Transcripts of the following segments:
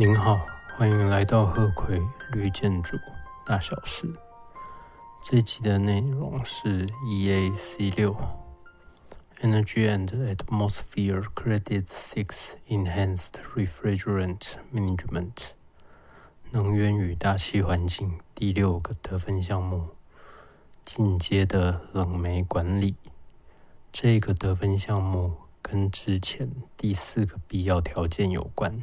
您好，欢迎来到贺葵绿建筑大小事。这集的内容是 EAC 六 Energy and Atmosphere Credit Six Enhanced Refrigerant Management 能源与大气环境第六个得分项目进阶的冷媒管理。这个得分项目跟之前第四个必要条件有关。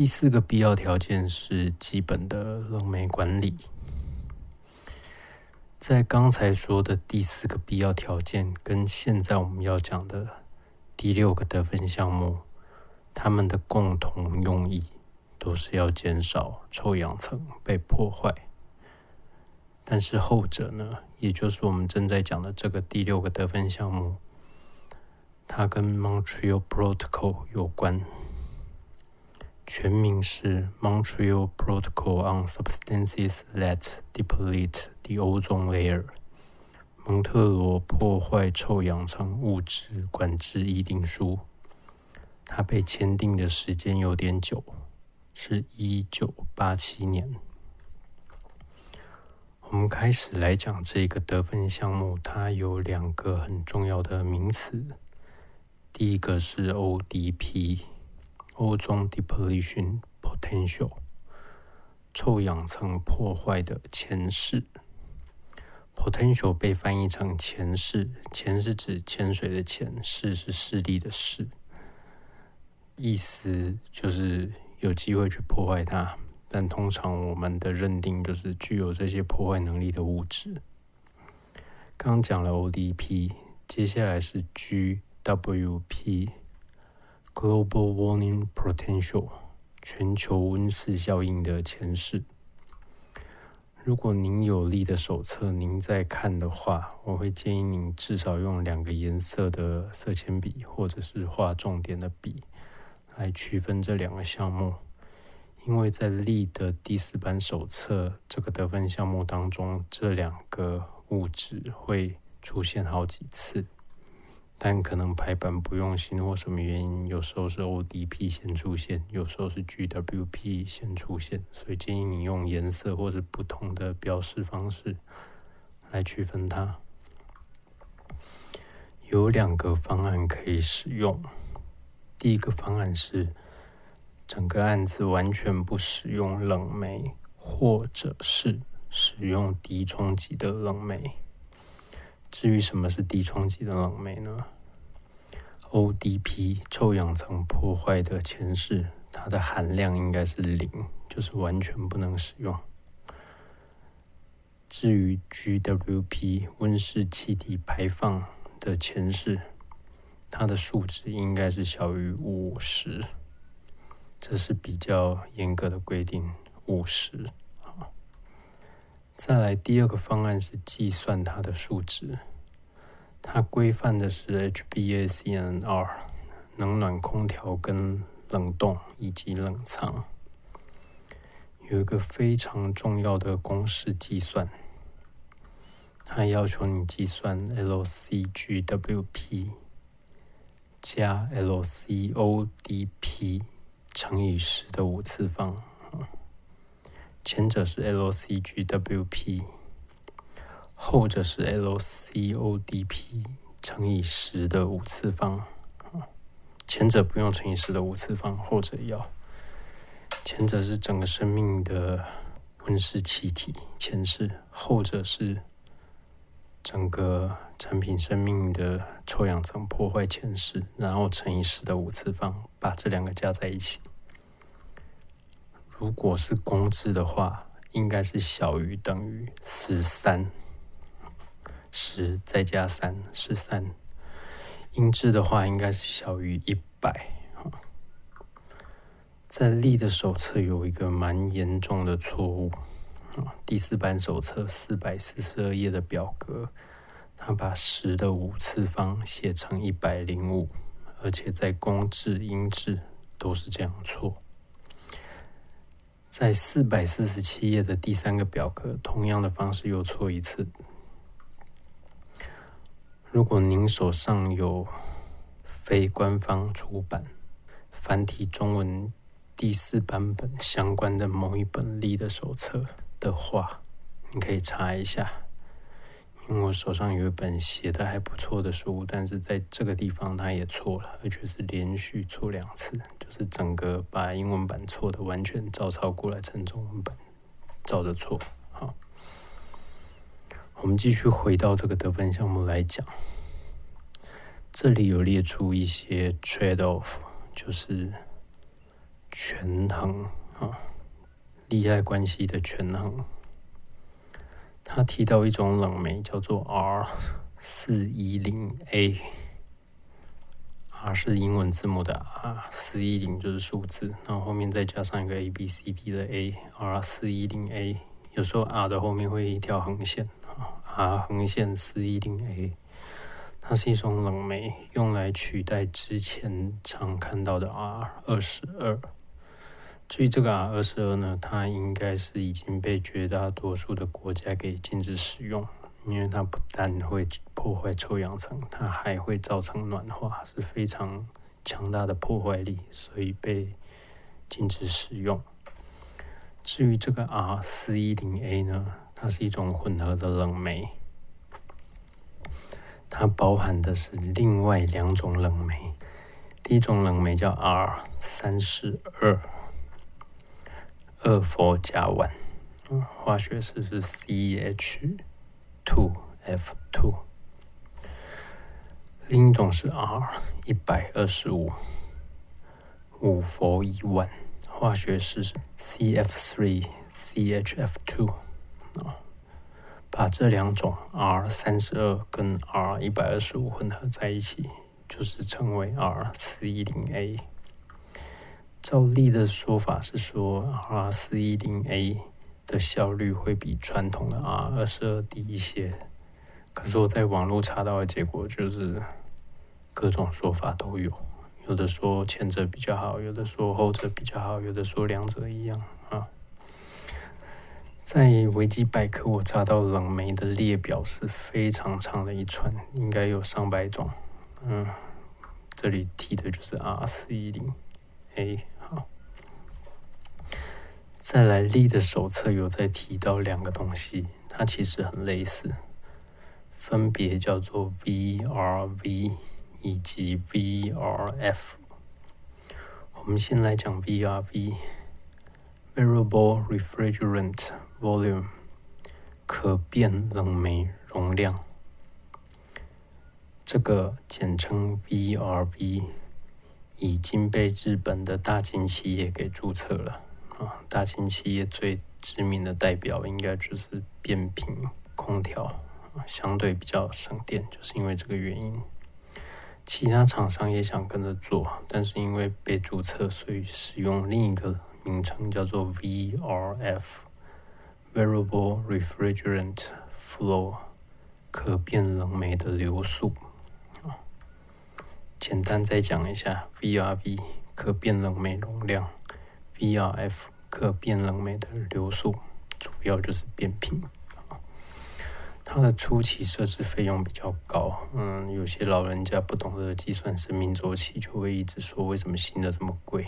第四个必要条件是基本的冷媒管理。在刚才说的第四个必要条件，跟现在我们要讲的第六个得分项目，它们的共同用意都是要减少臭氧层被破坏。但是后者呢，也就是我们正在讲的这个第六个得分项目，它跟 Montreal Protocol 有关。全名是 Montreal Protocol on Substances that Deplete the Ozone Layer，蒙特罗破坏臭氧层物质管制议定书。它被签订的时间有点久，是一九八七年。我们开始来讲这个得分项目，它有两个很重要的名词，第一个是 ODP。Ozone depletion potential，臭氧层破坏的前世。potential 被翻译成前世，前是指潜水的潜，势是势力的势，意思就是有机会去破坏它。但通常我们的认定就是具有这些破坏能力的物质。刚讲了 ODP，接下来是 GWP。Global Warming Potential，全球温室效应的前世。如果您有力的手册，您在看的话，我会建议您至少用两个颜色的色铅笔，或者是画重点的笔，来区分这两个项目。因为在力的第四版手册这个得分项目当中，这两个物质会出现好几次。但可能排版不用心或什么原因，有时候是 ODP 先出现，有时候是 GWP 先出现，所以建议你用颜色或者不同的标示方式来区分它。有两个方案可以使用，第一个方案是整个案子完全不使用冷媒，或者是使用低冲击的冷媒。至于什么是低冲击的冷媒呢？ODP 臭氧层破坏的前世，它的含量应该是零，就是完全不能使用。至于 GWP 温室气体排放的前世，它的数值应该是小于五十，这是比较严格的规定，五十。再来第二个方案是计算它的数值，它规范的是 HBA CNR，冷暖空调跟冷冻以及冷藏，有一个非常重要的公式计算，它要求你计算 LCGWP 加 LCODP 乘以十的五次方。前者是 LCGWP，后者是 LCODP 乘以十的五次方。前者不用乘以十的五次方，后者要。前者是整个生命的温室气体前世，后者是整个产品生命的臭氧层破坏前世，然后乘以十的五次方，把这两个加在一起。如果是公制的话，应该是小于等于十三，十再加三十三。音质的话，应该是小于一百。在力的手册有一个蛮严重的错误啊第四版手册四百四十二页的表格，他把十的五次方写成一百零五，而且在公制、音质都是这样错。在四百四十七页的第三个表格，同样的方式又错一次。如果您手上有非官方出版繁体中文第四版本相关的某一本力的手册的话，你可以查一下。我手上有一本写的还不错的书，但是在这个地方它也错了，而且是连续错两次，就是整个把英文版错的完全照抄过来成中文版，照着错。好，我们继续回到这个得分项目来讲，这里有列出一些 trade off，就是权衡啊，利害关系的权衡。他提到一种冷媒叫做 R 四一零 A，R 是英文字母的 R，四一零就是数字，然后后面再加上一个 A B C D 的 A，R 四一零 A，有时候 R 的后面会一条横线啊，R 横线四一零 A，它是一种冷媒，用来取代之前常看到的 R 二十二。至于这个 R 二十二呢，它应该是已经被绝大多数的国家给禁止使用，因为它不但会破坏臭氧层，它还会造成暖化，是非常强大的破坏力，所以被禁止使用。至于这个 R 四一零 A 呢，它是一种混合的冷媒，它包含的是另外两种冷媒，第一种冷媒叫 R 三十二。二氟甲烷，嗯，化学式是 C H two F two。另一种是 R 一百二十五五氟乙烷，化学式是 CF3CHF2。啊，把这两种 R 三十二跟 R 一百二十五混合在一起，就是称为 R 四一零 A。照例的说法是说，R 四一零 A 的效率会比传统的 R 二十二低一些。可是我在网络查到的结果就是各种说法都有，有的说前者比较好，有的说后者比较好，有的说两者一样啊。在维基百科我查到冷媒的列表是非常长的一串，应该有上百种。嗯，这里提的就是 R 四一零 A。再来力的手册有在提到两个东西，它其实很类似，分别叫做 VRV 以及 VRF。我们先来讲 VRV，Variable Refrigerant Volume，可变冷媒容量。这个简称 VRV，已经被日本的大型企业给注册了。啊，大型企业最知名的代表应该就是变频空调，相对比较省电，就是因为这个原因。其他厂商也想跟着做，但是因为被注册，所以使用另一个名称叫做 VRF（Variable Refrigerant Flow），可变冷媒的流速。简单再讲一下 VRV 可变冷媒容量。VRF 可变冷媒的流速，主要就是变频。它的初期设置费用比较高，嗯，有些老人家不懂得计算生命周期，就会一直说为什么新的这么贵？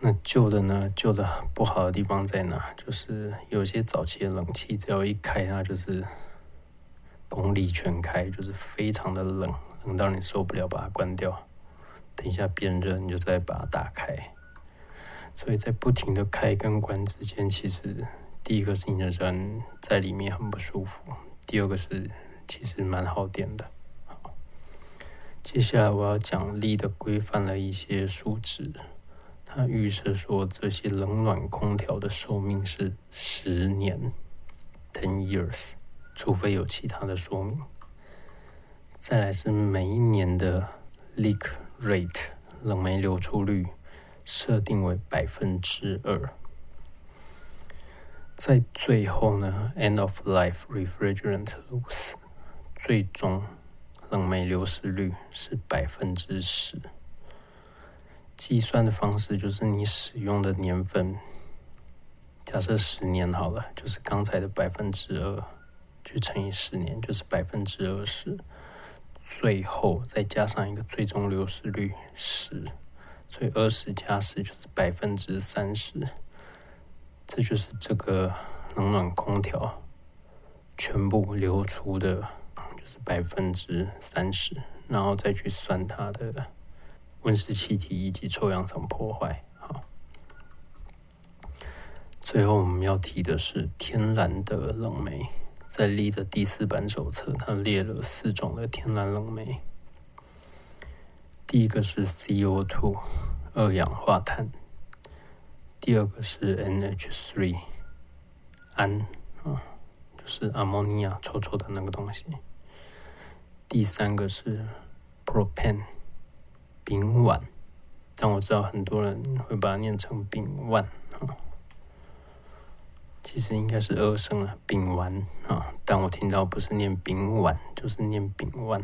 那旧的呢？旧的不好的地方在哪？就是有些早期的冷气，只要一开，它就是功率全开，就是非常的冷，冷到你受不了，把它关掉。等一下变热，你就再把它打开。所以在不停的开跟关之间，其实第一个是你的人在里面很不舒服，第二个是其实蛮耗电的。好，接下来我要讲力的规范了一些数值。它预测说这些冷暖空调的寿命是十年 （ten years），除非有其他的说明。再来是每一年的 leak。Rate 冷媒流出率设定为百分之二，在最后呢，End of life refrigerant loss 最终冷媒流失率是百分之十。计算的方式就是你使用的年份，假设十年好了，就是刚才的百分之二，去乘以十年，就是百分之二十。最后再加上一个最终流失率十，所以二十加十就是百分之三十，这就是这个冷暖空调全部流出的，就是百分之三十，然后再去算它的温室气体以及臭氧层破坏。好，最后我们要提的是天然的冷媒。在立的第四版手册，它列了四种的天然冷媒。第一个是 CO2，二氧化碳；第二个是 NH3，氨，啊，就是阿莫尼亚，臭臭的那个东西；第三个是 Propane，丙烷，但我知道很多人会把它念成丙烷，啊。其实应该是二声啊，丙烷，但我听到不是念丙烷，就是念丙烷。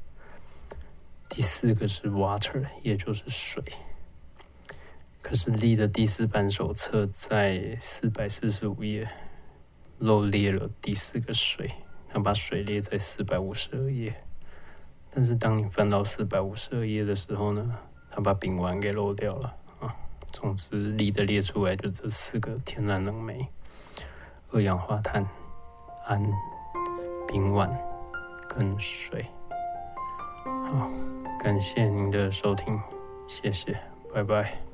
第四个是 water，也就是水。可是力的第四版手册在四百四十五页漏列了第四个水，他把水列在四百五十二页。但是当你翻到四百五十二页的时候呢，他把丙烷给漏掉了啊。总之，力的列出来就这四个天然冷媒：二氧化碳、安，平稳跟水。好，感谢您的收听，谢谢，拜拜。